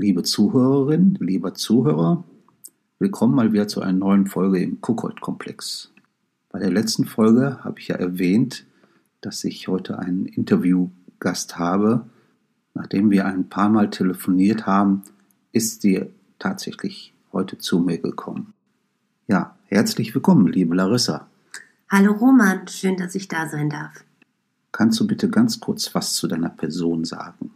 Liebe Zuhörerin, lieber Zuhörer, willkommen mal wieder zu einer neuen Folge im Kuckold-Komplex. Bei der letzten Folge habe ich ja erwähnt, dass ich heute einen Interviewgast habe. Nachdem wir ein paar Mal telefoniert haben, ist sie tatsächlich heute zu mir gekommen. Ja, herzlich willkommen, liebe Larissa. Hallo Roman, schön, dass ich da sein darf. Kannst du bitte ganz kurz was zu deiner Person sagen?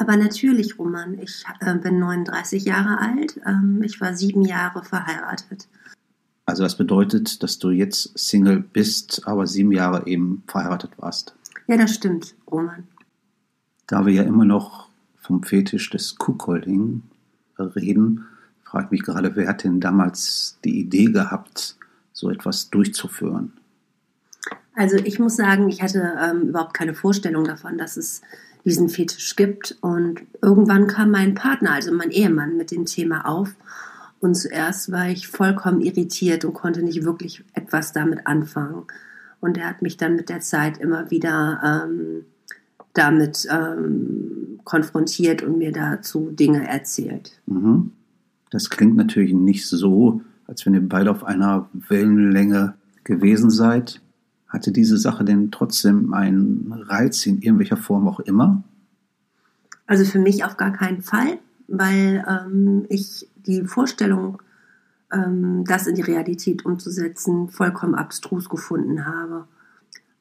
Aber natürlich, Roman, ich äh, bin 39 Jahre alt. Ähm, ich war sieben Jahre verheiratet. Also das bedeutet, dass du jetzt Single bist, aber sieben Jahre eben verheiratet warst. Ja, das stimmt, Roman. Da wir ja immer noch vom Fetisch des Kuhkolding reden, frage ich mich gerade, wer hat denn damals die Idee gehabt, so etwas durchzuführen? Also ich muss sagen, ich hatte ähm, überhaupt keine Vorstellung davon, dass es diesen Fetisch gibt. Und irgendwann kam mein Partner, also mein Ehemann, mit dem Thema auf. Und zuerst war ich vollkommen irritiert und konnte nicht wirklich etwas damit anfangen. Und er hat mich dann mit der Zeit immer wieder ähm, damit ähm, konfrontiert und mir dazu Dinge erzählt. Mhm. Das klingt natürlich nicht so, als wenn ihr beide auf einer Wellenlänge gewesen seid. Hatte diese Sache denn trotzdem einen Reiz in irgendwelcher Form auch immer? Also für mich auf gar keinen Fall, weil ähm, ich die Vorstellung, ähm, das in die Realität umzusetzen, vollkommen abstrus gefunden habe.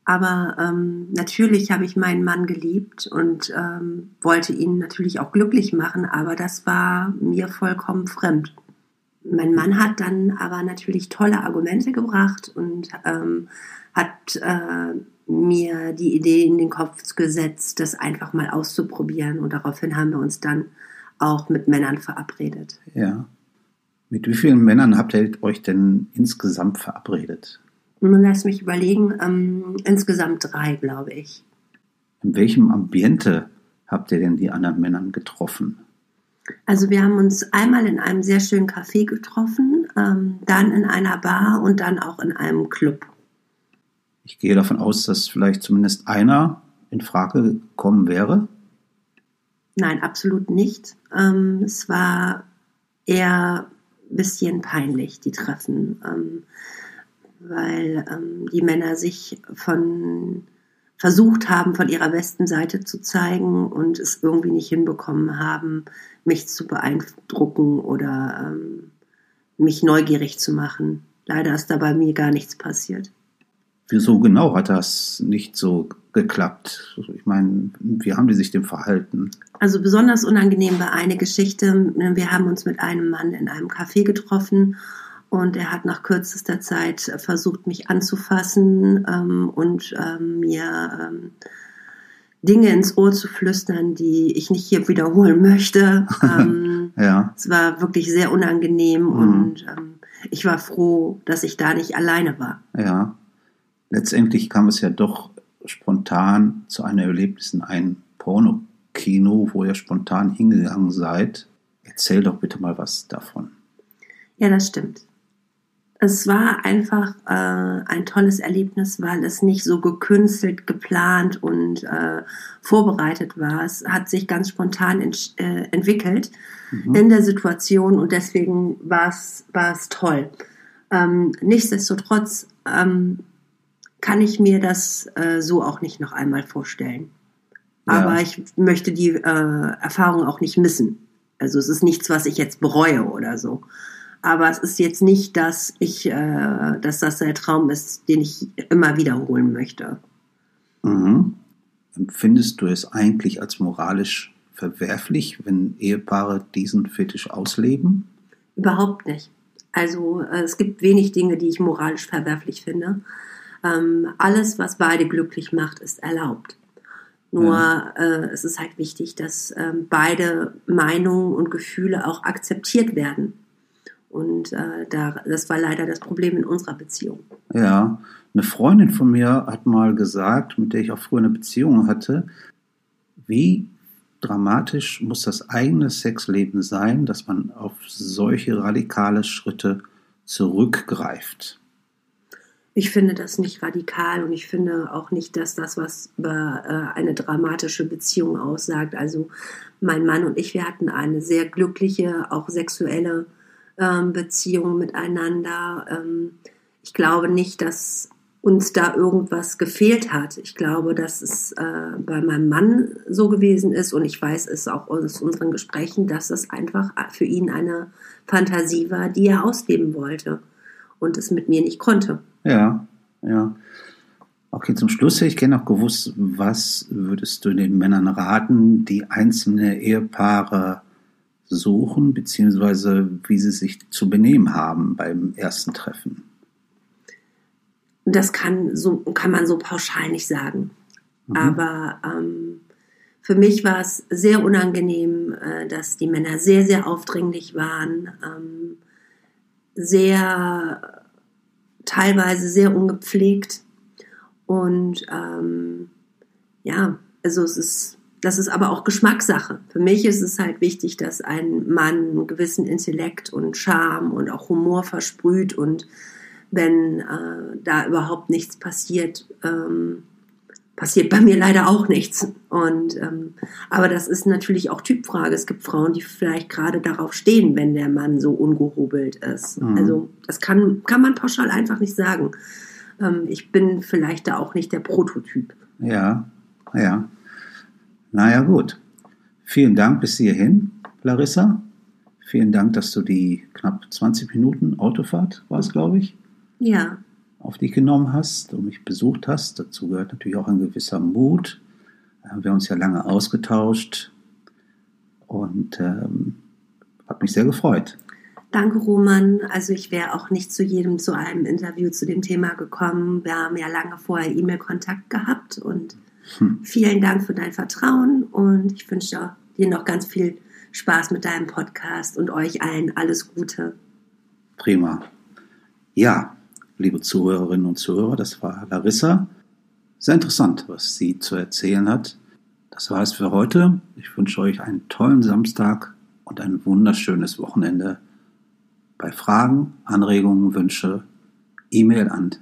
Aber ähm, natürlich habe ich meinen Mann geliebt und ähm, wollte ihn natürlich auch glücklich machen, aber das war mir vollkommen fremd. Mein Mann hat dann aber natürlich tolle Argumente gebracht und ähm, hat äh, mir die Idee in den Kopf gesetzt, das einfach mal auszuprobieren. Und daraufhin haben wir uns dann auch mit Männern verabredet. Ja. Mit wie vielen Männern habt ihr euch denn insgesamt verabredet? Nun lass mich überlegen, ähm, insgesamt drei, glaube ich. In welchem Ambiente habt ihr denn die anderen Männer getroffen? Also wir haben uns einmal in einem sehr schönen Café getroffen, ähm, dann in einer Bar und dann auch in einem Club. Ich gehe davon aus, dass vielleicht zumindest einer in Frage gekommen wäre. Nein, absolut nicht. Ähm, es war eher ein bisschen peinlich, die Treffen, ähm, weil ähm, die Männer sich von versucht haben, von ihrer besten Seite zu zeigen und es irgendwie nicht hinbekommen haben, mich zu beeindrucken oder ähm, mich neugierig zu machen. Leider ist da bei mir gar nichts passiert. Wieso genau hat das nicht so geklappt? Ich meine, wie haben die sich dem verhalten? Also besonders unangenehm war eine Geschichte. Wir haben uns mit einem Mann in einem Café getroffen und er hat nach kürzester Zeit versucht, mich anzufassen ähm, und ähm, mir ähm, Dinge ins Ohr zu flüstern, die ich nicht hier wiederholen möchte. Ähm, ja. Es war wirklich sehr unangenehm mhm. und ähm, ich war froh, dass ich da nicht alleine war. Ja letztendlich kam es ja doch spontan zu einem Erlebnis in ein Pornokino, wo ihr spontan hingegangen seid. Erzähl doch bitte mal was davon. Ja, das stimmt. Es war einfach äh, ein tolles Erlebnis, weil es nicht so gekünstelt, geplant und äh, vorbereitet war. Es hat sich ganz spontan ent äh, entwickelt mhm. in der Situation und deswegen war es toll. Ähm, nichtsdestotrotz ähm, kann ich mir das äh, so auch nicht noch einmal vorstellen. Ja. Aber ich möchte die äh, Erfahrung auch nicht missen. Also es ist nichts, was ich jetzt bereue oder so. Aber es ist jetzt nicht, dass ich, äh, dass das der Traum ist, den ich immer wiederholen möchte. Mhm. Empfindest du es eigentlich als moralisch verwerflich, wenn Ehepaare diesen Fetisch ausleben? Überhaupt nicht. Also äh, es gibt wenig Dinge, die ich moralisch verwerflich finde. Ähm, alles, was beide glücklich macht, ist erlaubt. Nur ja. äh, es ist halt wichtig, dass ähm, beide Meinungen und Gefühle auch akzeptiert werden. Und äh, da, das war leider das Problem in unserer Beziehung. Ja, eine Freundin von mir hat mal gesagt, mit der ich auch früher eine Beziehung hatte, wie dramatisch muss das eigene Sexleben sein, dass man auf solche radikale Schritte zurückgreift. Ich finde das nicht radikal und ich finde auch nicht, dass das was über äh, eine dramatische Beziehung aussagt. Also mein Mann und ich, wir hatten eine sehr glückliche, auch sexuelle ähm, Beziehung miteinander. Ähm, ich glaube nicht, dass uns da irgendwas gefehlt hat. Ich glaube, dass es äh, bei meinem Mann so gewesen ist und ich weiß es auch aus unseren Gesprächen, dass es einfach für ihn eine Fantasie war, die er ausleben wollte und es mit mir nicht konnte. Ja, ja. Okay, zum Schluss hätte ich gerne noch gewusst, was würdest du den Männern raten, die einzelne Ehepaare suchen, beziehungsweise wie sie sich zu benehmen haben beim ersten Treffen? Das kann, so, kann man so pauschal nicht sagen. Mhm. Aber ähm, für mich war es sehr unangenehm, äh, dass die Männer sehr, sehr aufdringlich waren, ähm, sehr, teilweise sehr ungepflegt. Und ähm, ja, also es ist, das ist aber auch Geschmackssache. Für mich ist es halt wichtig, dass ein Mann einen gewissen Intellekt und Charme und auch Humor versprüht und wenn äh, da überhaupt nichts passiert, ähm, passiert bei mir leider auch nichts. Und ähm, aber das ist natürlich auch Typfrage. Es gibt Frauen, die vielleicht gerade darauf stehen, wenn der Mann so ungehobelt ist. Mhm. Also das kann, kann man pauschal einfach nicht sagen. Ähm, ich bin vielleicht da auch nicht der Prototyp. Ja, ja. Naja, gut. Vielen Dank bis hierhin, Larissa. Vielen Dank, dass du die knapp 20 Minuten Autofahrt warst, glaube ich, ja. auf dich genommen hast und mich besucht hast. Dazu gehört natürlich auch ein gewisser Mut. Wir haben uns ja lange ausgetauscht und ähm, hat mich sehr gefreut. Danke, Roman. Also ich wäre auch nicht zu jedem zu einem Interview zu dem Thema gekommen. Wir haben ja lange vorher E-Mail-Kontakt gehabt und hm. vielen Dank für dein Vertrauen und ich wünsche dir noch ganz viel Spaß mit deinem Podcast und euch allen alles Gute. Prima. Ja, liebe Zuhörerinnen und Zuhörer, das war Larissa. Sehr interessant, was sie zu erzählen hat. Das war es für heute. Ich wünsche euch einen tollen Samstag und ein wunderschönes Wochenende. Bei Fragen, Anregungen, Wünsche, E-Mail an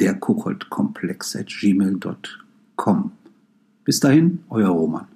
derkuckoldkomplex.gmail.com. Bis dahin, euer Roman.